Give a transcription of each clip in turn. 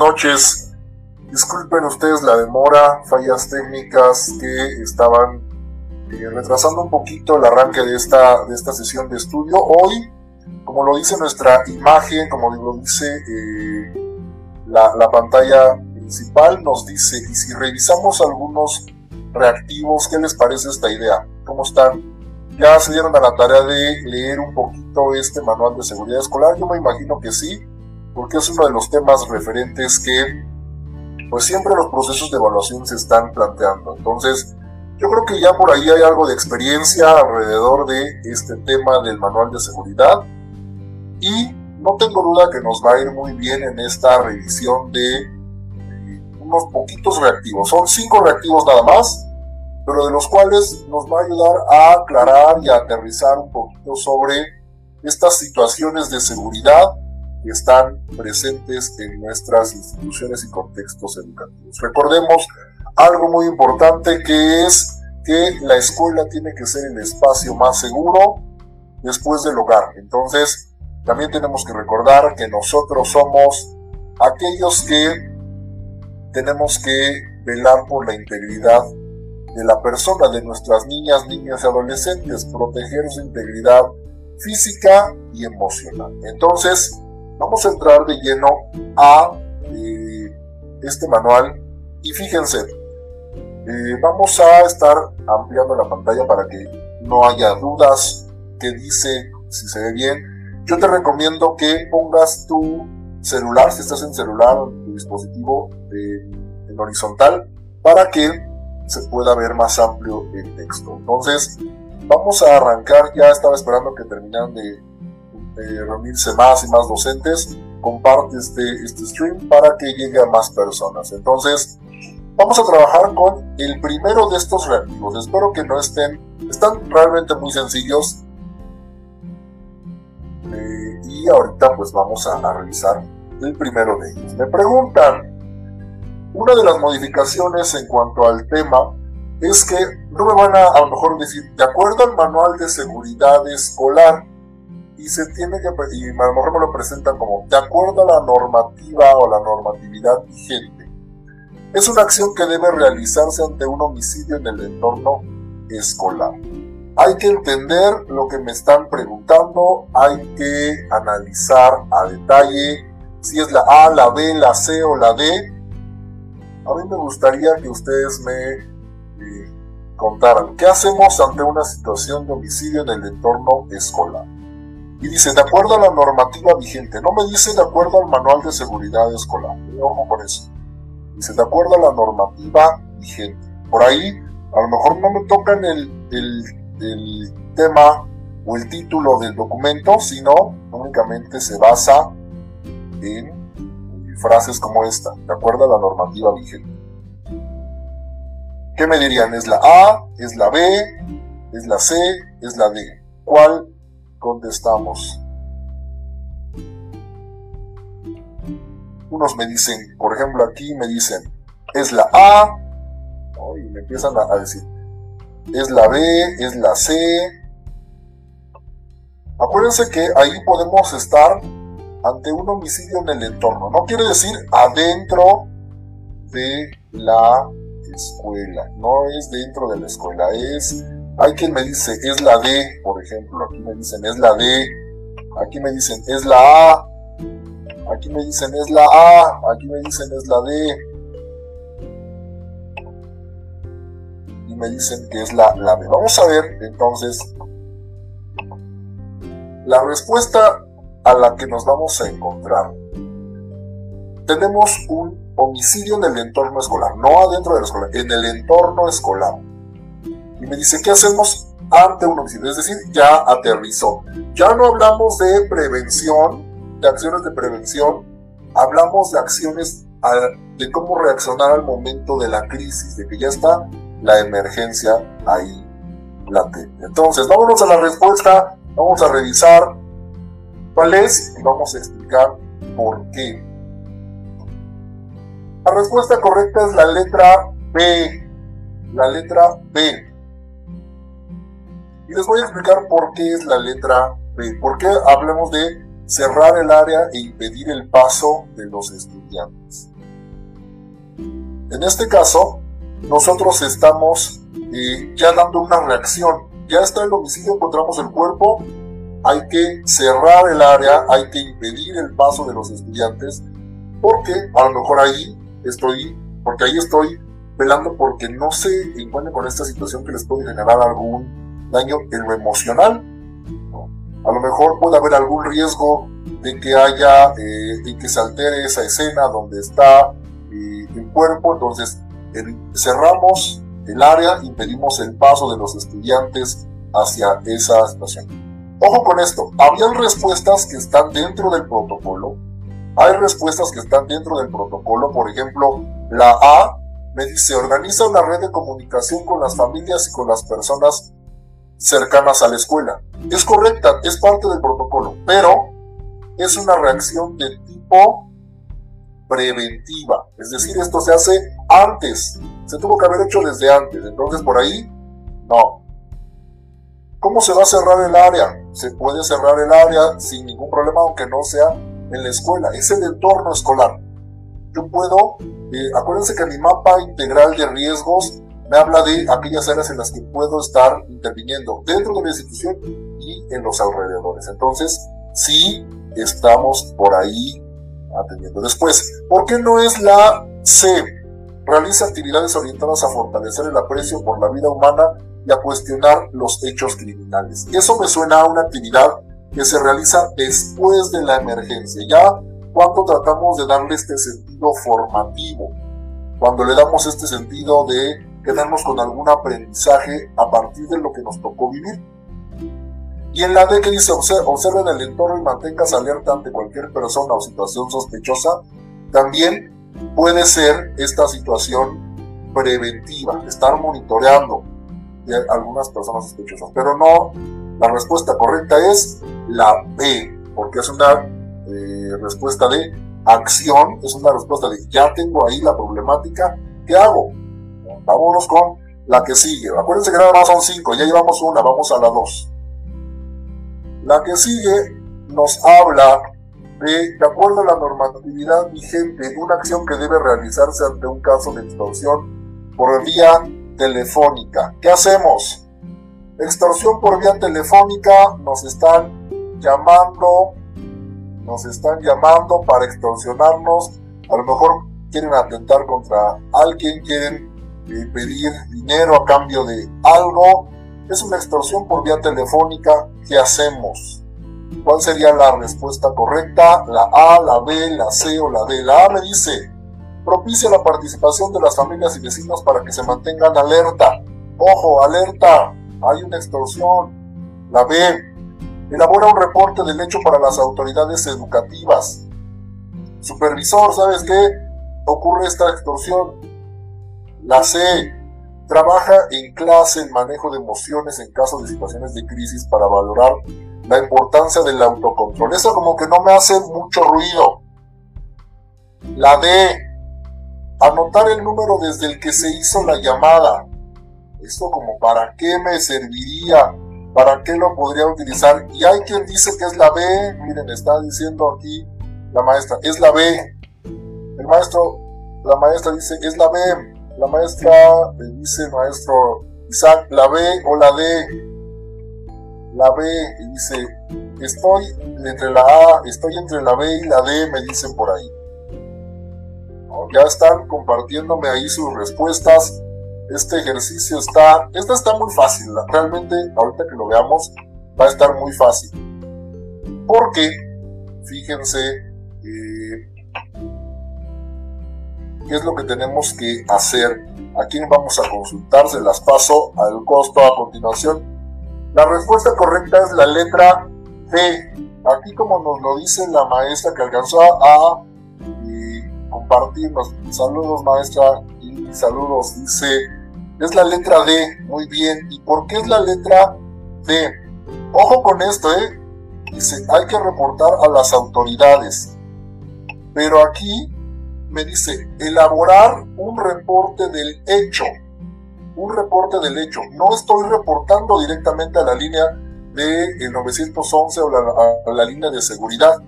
noches. Disculpen ustedes la demora, fallas técnicas que estaban eh, retrasando un poquito el arranque de esta, de esta sesión de estudio. Hoy, como lo dice nuestra imagen, como lo dice eh, la, la pantalla principal, nos dice, y si revisamos algunos reactivos, ¿qué les parece esta idea? ¿Cómo están? ¿Ya se dieron a la tarea de leer un poquito este manual de seguridad escolar? Yo me imagino que sí porque es uno de los temas referentes que pues siempre los procesos de evaluación se están planteando. Entonces, yo creo que ya por ahí hay algo de experiencia alrededor de este tema del manual de seguridad y no tengo duda que nos va a ir muy bien en esta revisión de eh, unos poquitos reactivos. Son cinco reactivos nada más, pero de los cuales nos va a ayudar a aclarar y a aterrizar un poquito sobre estas situaciones de seguridad que están presentes en nuestras instituciones y contextos educativos. Recordemos algo muy importante que es que la escuela tiene que ser el espacio más seguro después del hogar. Entonces, también tenemos que recordar que nosotros somos aquellos que tenemos que velar por la integridad de la persona, de nuestras niñas, niñas y adolescentes, proteger su integridad física y emocional. Entonces, vamos a entrar de lleno a eh, este manual y fíjense, eh, vamos a estar ampliando la pantalla para que no haya dudas que dice si se ve bien. Yo te recomiendo que pongas tu celular, si estás en celular tu dispositivo en horizontal, para que se pueda ver más amplio el texto. Entonces, vamos a arrancar. Ya estaba esperando que terminaran de reunirse más y más docentes, comparte este, este stream para que llegue a más personas. Entonces, vamos a trabajar con el primero de estos reactivos. Espero que no estén, están realmente muy sencillos. Eh, y ahorita pues vamos a, a revisar el primero de ellos. Me preguntan, una de las modificaciones en cuanto al tema es que no me van a a lo mejor decir, de acuerdo al manual de seguridad escolar, y se tiene que, y a lo mejor me lo presentan como de acuerdo a la normativa o la normatividad vigente. Es una acción que debe realizarse ante un homicidio en el entorno escolar. Hay que entender lo que me están preguntando, hay que analizar a detalle si es la A, la B, la C o la D. A mí me gustaría que ustedes me eh, contaran qué hacemos ante una situación de homicidio en el entorno escolar. Y dice, de acuerdo a la normativa vigente, no me dice de acuerdo al manual de seguridad escolar. Ojo con eso. Dice, de acuerdo a la normativa vigente. Por ahí, a lo mejor no me tocan el, el, tema o el título del documento, sino únicamente se basa en frases como esta, de acuerdo a la normativa vigente. ¿Qué me dirían? ¿Es la A? ¿Es la B? ¿Es la C? ¿Es la D? ¿Cuál contestamos. Unos me dicen, por ejemplo aquí me dicen, es la A, y me empiezan a, decir, es la B, es la C. Acuérdense que ahí podemos estar ante un homicidio en el entorno. No quiere decir adentro de la escuela, no es dentro de la escuela, es hay quien me dice, es la D, por ejemplo. Aquí me dicen, es la D. Aquí me dicen, es la A. Aquí me dicen, es la A. Aquí me dicen, es la D. Y me dicen que es la, la B. Vamos a ver, entonces, la respuesta a la que nos vamos a encontrar. Tenemos un homicidio en el entorno escolar, no adentro de la escuela, en el entorno escolar y me dice, ¿qué hacemos ante un homicidio? Es decir, ya aterrizó. Ya no hablamos de prevención, de acciones de prevención, hablamos de acciones de cómo reaccionar al momento de la crisis, de que ya está la emergencia ahí latente. Entonces, vámonos a la respuesta, vamos a revisar cuál es y vamos a explicar por qué. La respuesta correcta es la letra B. La letra B. Y les voy a explicar por qué es la letra B. ¿Por qué hablemos de cerrar el área e impedir el paso de los estudiantes. En este caso, nosotros estamos eh, ya dando una reacción. Ya está el homicidio, encontramos el cuerpo, hay que cerrar el área, hay que impedir el paso de los estudiantes, porque a lo mejor ahí estoy, porque ahí estoy velando porque no se encuentren con esta situación que les puede generar algún daño en lo emocional. A lo mejor puede haber algún riesgo de que haya, eh, de que se altere esa escena donde está eh, el cuerpo, entonces cerramos el área, impedimos el paso de los estudiantes hacia esa situación. Ojo con esto, habían respuestas que están dentro del protocolo, hay respuestas que están dentro del protocolo, por ejemplo, la A me dice, organiza una red de comunicación con las familias y con las personas cercanas a la escuela. Es correcta, es parte del protocolo, pero es una reacción de tipo preventiva. Es decir, esto se hace antes. Se tuvo que haber hecho desde antes. Entonces, por ahí, no. ¿Cómo se va a cerrar el área? Se puede cerrar el área sin ningún problema, aunque no sea en la escuela. Es el entorno escolar. Yo puedo eh, acuérdense que mi mapa integral de riesgos me habla de aquellas áreas en las que puedo estar interviniendo dentro de la institución y en los alrededores. Entonces, sí estamos por ahí atendiendo. Después, ¿por qué no es la C? Realiza actividades orientadas a fortalecer el aprecio por la vida humana y a cuestionar los hechos criminales. Eso me suena a una actividad que se realiza después de la emergencia. Ya cuando tratamos de darle este sentido formativo, cuando le damos este sentido de quedarnos con algún aprendizaje a partir de lo que nos tocó vivir. Y en la D que dice, observen el entorno y mantengas alerta ante cualquier persona o situación sospechosa, también puede ser esta situación preventiva, estar monitoreando algunas personas sospechosas. Pero no, la respuesta correcta es la B, porque es una eh, respuesta de acción, es una respuesta de ya tengo ahí la problemática, ¿qué hago? Vámonos con la que sigue. Acuérdense que nada son cinco, ya llevamos una, vamos a la dos. La que sigue nos habla de, de acuerdo a la normatividad vigente, una acción que debe realizarse ante un caso de extorsión por vía telefónica. ¿Qué hacemos? Extorsión por vía telefónica, nos están llamando nos están llamando para extorsionarnos, a lo mejor quieren atentar contra alguien, quieren eh, pedir dinero a cambio de algo, es una extorsión por vía telefónica, ¿qué hacemos? ¿Cuál sería la respuesta correcta? ¿La A, la B, la C o la D? La A me dice, propicia la participación de las familias y vecinos para que se mantengan alerta. Ojo, alerta, hay una extorsión. La B, Elabora un reporte del hecho para las autoridades educativas. Supervisor, ¿sabes qué? Ocurre esta extorsión. La C. Trabaja en clase el manejo de emociones en caso de situaciones de crisis para valorar la importancia del autocontrol. Eso como que no me hace mucho ruido. La D. Anotar el número desde el que se hizo la llamada. Esto como para qué me serviría ¿Para qué lo podría utilizar? Y hay quien dice que es la B. Miren, está diciendo aquí la maestra, es la B. El maestro, la maestra dice, es la B. La maestra le dice, maestro Isaac, la B o la D. La B, y dice, estoy entre la A, estoy entre la B y la D, me dicen por ahí. Ya están compartiéndome ahí sus respuestas este ejercicio está, esta está muy fácil, realmente ahorita que lo veamos va a estar muy fácil. Porque, fíjense, qué es lo que tenemos que hacer, a quién vamos a consultar, se las paso al costo a continuación. La respuesta correcta es la letra D. Aquí como nos lo dice la maestra que alcanzó a compartirnos. Saludos maestra y saludos. Dice es la letra D, muy bien. ¿Y por qué es la letra D? Ojo con esto, ¿eh? Dice, hay que reportar a las autoridades. Pero aquí me dice, elaborar un reporte del hecho. Un reporte del hecho. No estoy reportando directamente a la línea del 911 o la, la línea de seguridad.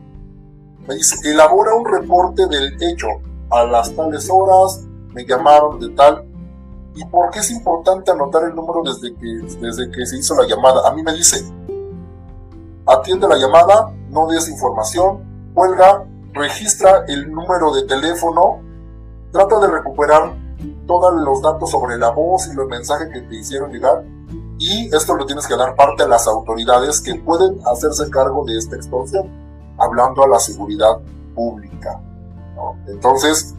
Me dice, elabora un reporte del hecho. A las tales horas me llamaron de tal. ¿Y por qué es importante anotar el número desde que, desde que se hizo la llamada? A mí me dice, atiende la llamada, no des información, cuelga, registra el número de teléfono, trata de recuperar todos los datos sobre la voz y los mensajes que te hicieron llegar y esto lo tienes que dar parte a las autoridades que pueden hacerse cargo de esta extorsión, hablando a la seguridad pública. Entonces,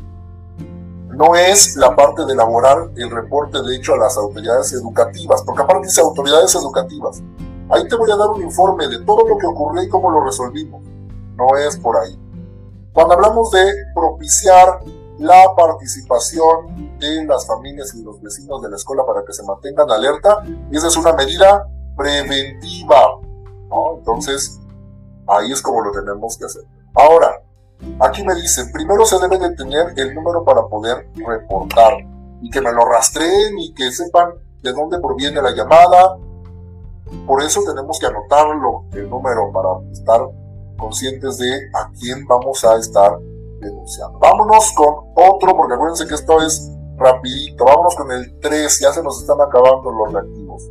no es la parte de elaborar el reporte de hecho a las autoridades educativas, porque aparte dice autoridades educativas. Ahí te voy a dar un informe de todo lo que ocurrió y cómo lo resolvimos. No es por ahí. Cuando hablamos de propiciar la participación de las familias y los vecinos de la escuela para que se mantengan alerta, esa es una medida preventiva. Entonces, ahí es como lo tenemos que hacer. Ahora, aquí me dicen, primero se debe de tener el número para poder reportar y que me lo rastreen y que sepan de dónde proviene la llamada. Por eso tenemos que anotarlo, el número, para estar conscientes de a quién vamos a estar denunciando. Vámonos con otro, porque acuérdense que esto es rapidito. Vámonos con el 3, ya se nos están acabando los reactivos.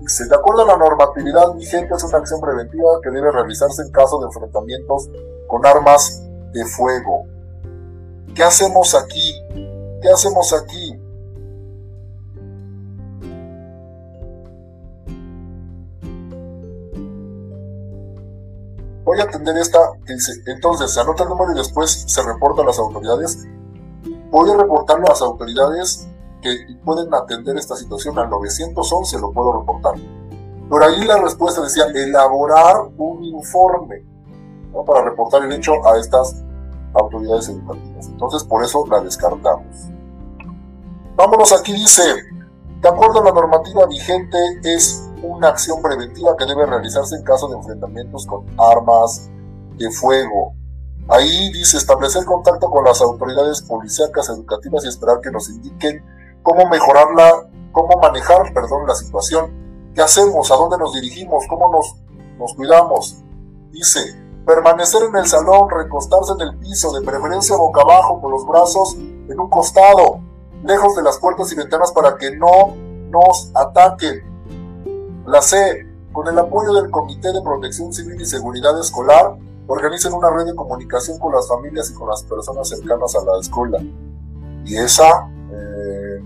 Dice, de acuerdo a la normatividad vigente, es una acción preventiva que debe realizarse en caso de enfrentamientos con armas de fuego. ¿Qué hacemos aquí? ¿Qué hacemos aquí? Voy a atender esta dice, entonces se anota el número y después se reporta a las autoridades. Voy a reportarlo a las autoridades que pueden atender esta situación al 911, lo puedo reportar. Por ahí la respuesta decía elaborar un informe para reportar el hecho a estas autoridades educativas. Entonces por eso la descartamos. Vámonos aquí, dice, de acuerdo a la normativa vigente es una acción preventiva que debe realizarse en caso de enfrentamientos con armas de fuego. Ahí dice establecer contacto con las autoridades policíacas educativas y esperar que nos indiquen cómo mejorarla, cómo manejar, perdón, la situación. ¿Qué hacemos? ¿A dónde nos dirigimos? ¿Cómo nos, nos cuidamos? Dice, permanecer en el salón, recostarse en el piso, de preferencia boca abajo, con los brazos en un costado, lejos de las puertas y ventanas para que no nos ataquen. La C, con el apoyo del Comité de Protección Civil y Seguridad Escolar, organizan una red de comunicación con las familias y con las personas cercanas a la escuela. Y esa eh,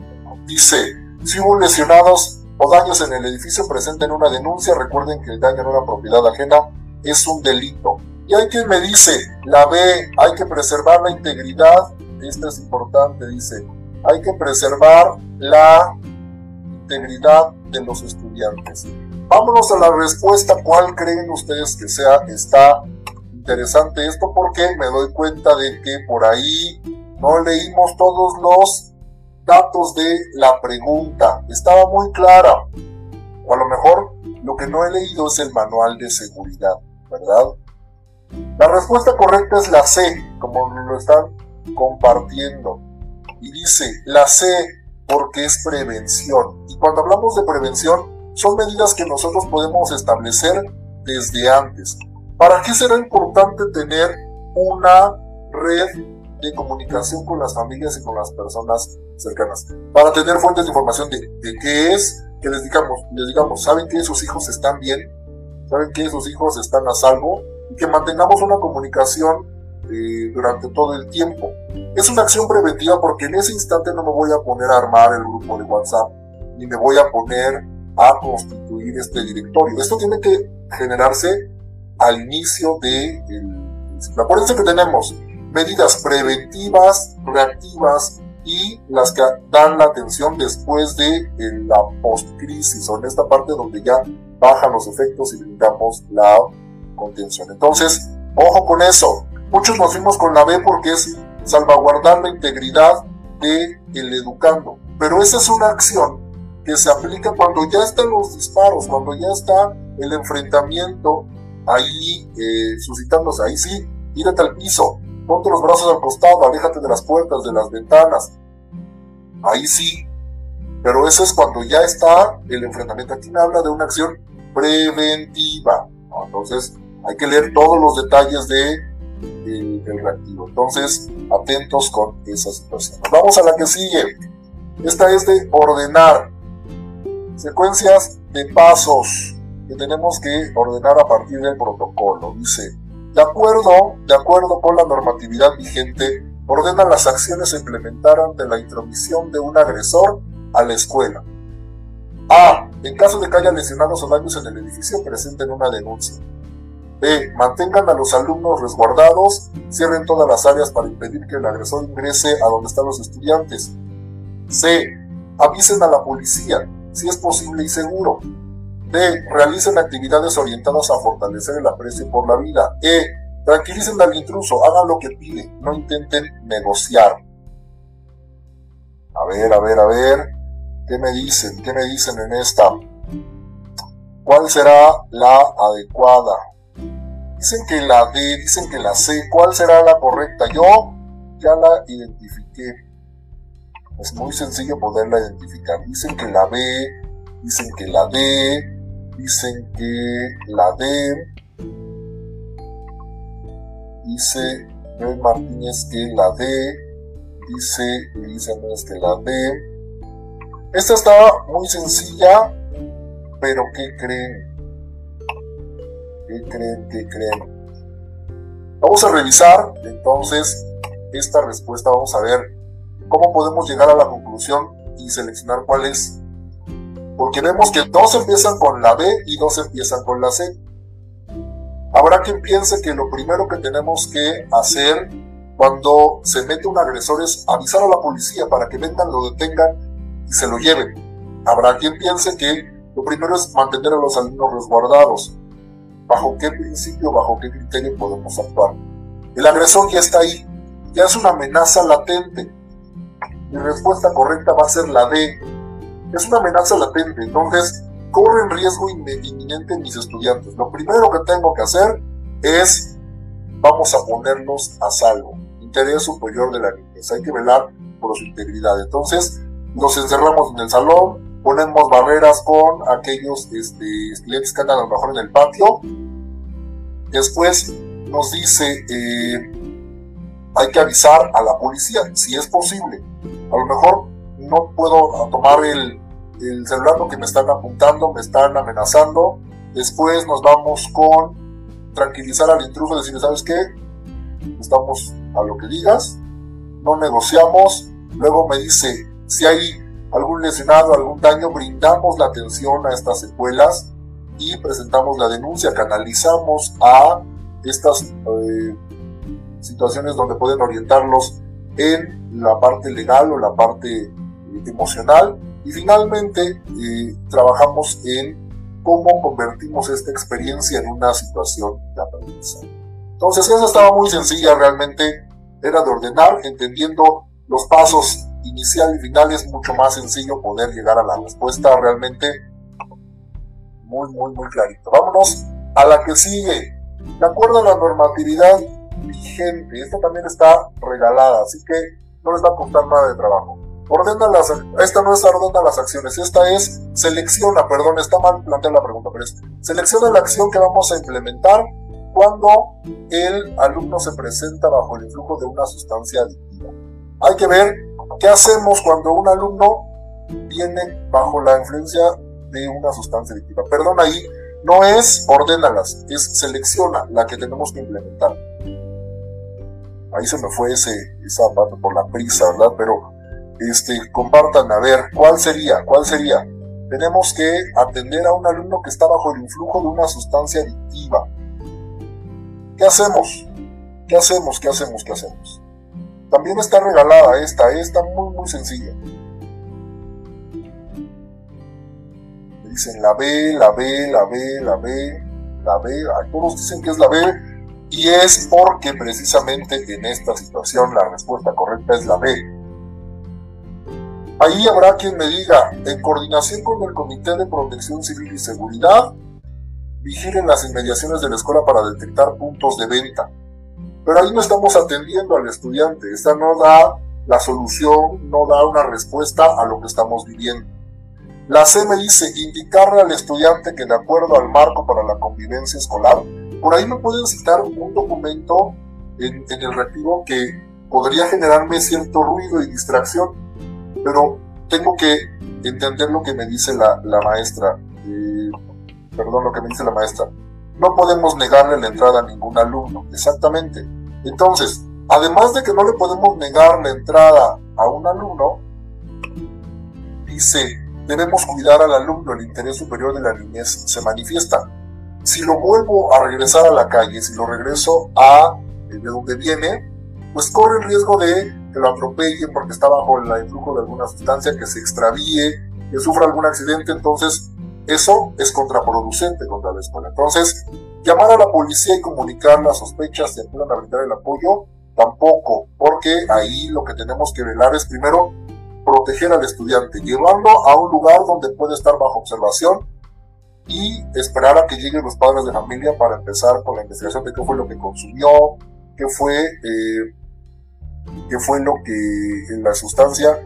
dice, si hubo lesionados o daños en el edificio, presenten una denuncia. Recuerden que el daño en una propiedad ajena es un delito. Y hay quien me dice, la B, hay que preservar la integridad. Esto es importante, dice, hay que preservar la integridad de los estudiantes. Vámonos a la respuesta, ¿cuál creen ustedes que sea? Está interesante esto porque me doy cuenta de que por ahí no leímos todos los datos de la pregunta. Estaba muy clara. O a lo mejor lo que no he leído es el manual de seguridad, ¿verdad? La respuesta correcta es la C, como lo están compartiendo. Y dice, la C porque es prevención. Y cuando hablamos de prevención, son medidas que nosotros podemos establecer desde antes. ¿Para qué será importante tener una red de comunicación con las familias y con las personas cercanas? Para tener fuentes de información de, qué es, que les digamos, les digamos, ¿saben que sus hijos están bien? ¿Saben que sus hijos están a salvo? Y que mantengamos una comunicación eh, durante todo el tiempo. Es una acción preventiva porque en ese instante no me voy a poner a armar el grupo de WhatsApp, ni me voy a poner a constituir este directorio. Esto tiene que generarse al inicio de el Acuérdense que tenemos medidas preventivas, reactivas y las que dan la atención después de la post-crisis o en esta parte donde ya bajan los efectos y brindamos la contención. Entonces, ojo con eso. Muchos nos fuimos con la B porque es salvaguardar la integridad del el educando. Pero esa es una acción que se aplica cuando ya están los disparos, cuando ya está el enfrentamiento ahí eh, suscitándose. Ahí sí, tírate al piso, ponte los brazos al costado, aléjate de las puertas, de las ventanas. Ahí sí. Pero eso es cuando ya está el enfrentamiento. Aquí me habla de una acción preventiva. Entonces, hay que leer todos los detalles de el, reactivo. Entonces, atentos con esa situación. Vamos a la que sigue. Esta es de ordenar. Secuencias de pasos que tenemos que ordenar a partir del protocolo. Dice, de acuerdo, de acuerdo con la normatividad vigente, ordena las acciones a implementar ante la intromisión de un agresor a la escuela. A. En caso de que haya lesionados o daños en el edificio, presenten una denuncia. B. Mantengan a los alumnos resguardados, cierren todas las áreas para impedir que el agresor ingrese a donde están los estudiantes. C. Avisen a la policía, si es posible y seguro. D. Realicen actividades orientadas a fortalecer el aprecio por la vida. E. Tranquilicen al intruso, hagan lo que pide, no intenten negociar. A ver, a ver, a ver. ¿Qué me dicen? ¿Qué me dicen en esta? ¿Cuál será la adecuada? Dicen que la D, dicen que la C. ¿Cuál será la correcta? Yo ya la identifiqué. Es muy sencillo poderla identificar. Dicen que la B, dicen que la D, dicen que la D. Dice Joel Martínez que la D. Dice Elisa que la D. Esta está muy sencilla, pero ¿qué creen? ¿Qué creen? ¿Qué creen? Vamos a revisar entonces esta respuesta. Vamos a ver cómo podemos llegar a la conclusión y seleccionar cuál es. Porque vemos que dos empiezan con la B y dos empiezan con la C. Habrá quien piense que lo primero que tenemos que hacer cuando se mete un agresor es avisar a la policía para que vengan, lo detengan y se lo lleven. Habrá quien piense que lo primero es mantener a los alumnos resguardados bajo qué principio, bajo qué criterio podemos actuar. El agresor ya está ahí, ya es una amenaza latente. Mi respuesta correcta va a ser la D. Es una amenaza latente, entonces corren riesgo inminente mis estudiantes. Lo primero que tengo que hacer es, vamos a ponerlos a salvo. Interés superior de la niñez. Hay que velar por su integridad. Entonces, nos encerramos en el salón, ponemos barreras con aquellos este, estudiantes que andan a lo mejor en el patio. Después nos dice, eh, hay que avisar a la policía, si es posible. A lo mejor no puedo tomar el, el celular porque me están apuntando, me están amenazando. Después nos vamos con tranquilizar al intruso, decirle, ¿sabes qué? Estamos a lo que digas, no negociamos. Luego me dice, si hay algún lesionado, algún daño, brindamos la atención a estas secuelas y presentamos la denuncia, canalizamos a estas eh, situaciones donde pueden orientarlos en la parte legal o la parte emocional. Y finalmente eh, trabajamos en cómo convertimos esta experiencia en una situación de aprendizaje. Entonces esa estaba muy sencilla realmente, era de ordenar, entendiendo los pasos inicial y final es mucho más sencillo poder llegar a la respuesta realmente muy, muy, muy clarito. Vámonos a la que sigue. De acuerdo a la normatividad vigente, esta también está regalada, así que no les va a costar nada de trabajo. Ordena las, esta no es ordena las acciones, esta es selecciona, perdón, está mal planteada la pregunta, pero es selecciona la acción que vamos a implementar cuando el alumno se presenta bajo el influjo de una sustancia adictiva. Hay que ver ¿Qué hacemos cuando un alumno viene bajo la influencia de una sustancia adictiva? Perdón, ahí no es ordénalas, es selecciona la que tenemos que implementar. Ahí se me fue ese, esa por la prisa, ¿verdad? Pero este, compartan a ver cuál sería, cuál sería. Tenemos que atender a un alumno que está bajo el influjo de una sustancia adictiva. ¿Qué hacemos? ¿Qué hacemos? ¿Qué hacemos? ¿Qué hacemos? También está regalada esta, esta muy muy sencilla. Dicen la B, la B, la B, la B, la B, todos dicen que es la B y es porque precisamente en esta situación la respuesta correcta es la B. Ahí habrá quien me diga, en coordinación con el Comité de Protección Civil y Seguridad, vigilen las inmediaciones de la escuela para detectar puntos de venta. Pero ahí no estamos atendiendo al estudiante, esta no da la solución, no da una respuesta a lo que estamos viviendo. La C me dice indicarle al estudiante que de acuerdo al marco para la convivencia escolar, por ahí me pueden citar un documento en, el retiro que podría generarme cierto ruido y distracción, pero tengo que entender lo que me dice la, maestra. Eh, perdón, lo que me dice la maestra. No podemos negarle la entrada a ningún alumno, exactamente. Entonces, además de que no le podemos negar la entrada a un alumno, dice debemos cuidar al alumno, el interés superior de la niñez se manifiesta. Si lo vuelvo a regresar a la calle, si lo regreso a de donde viene, pues corre el riesgo de que lo atropellen porque está bajo el influjo de alguna sustancia, que se extravíe, que sufra algún accidente, entonces eso es contraproducente contra la escuela. Entonces, llamar a la policía y comunicar las sospechas y ayudar a brindar el apoyo, tampoco, porque ahí lo que tenemos que velar es primero proteger al estudiante, llevarlo a un lugar donde puede estar bajo observación y esperar a que lleguen los padres de familia para empezar con la investigación de qué fue lo que consumió, qué fue, eh, qué fue lo que en la sustancia,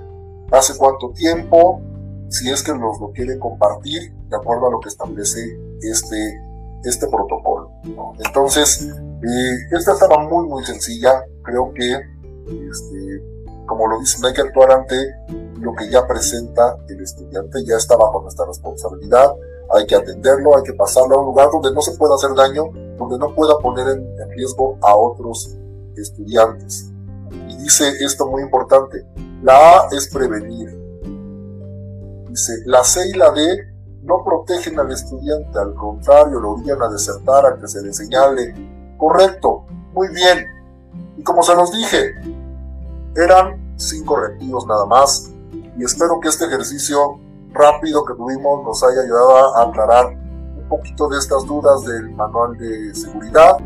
hace cuánto tiempo, si es que nos lo quiere compartir de acuerdo a lo que establece este, este protocolo. Entonces, eh, esta estaba muy, muy sencilla. Creo que este, como lo dicen, hay que actuar ante lo que ya presenta el estudiante, ya está bajo nuestra responsabilidad, hay que atenderlo, hay que pasarlo a un lugar donde no se pueda hacer daño, donde no pueda poner en, riesgo a otros estudiantes. Y dice esto muy importante, la A es prevenir. Dice, la C y la D no protegen al estudiante, al contrario, lo obligan a desertar, a que se le señale. Correcto, muy bien. Y como se los dije, eran cinco reactivos nada más y espero que este ejercicio rápido que tuvimos nos haya ayudado a aclarar un poquito de estas dudas del manual de seguridad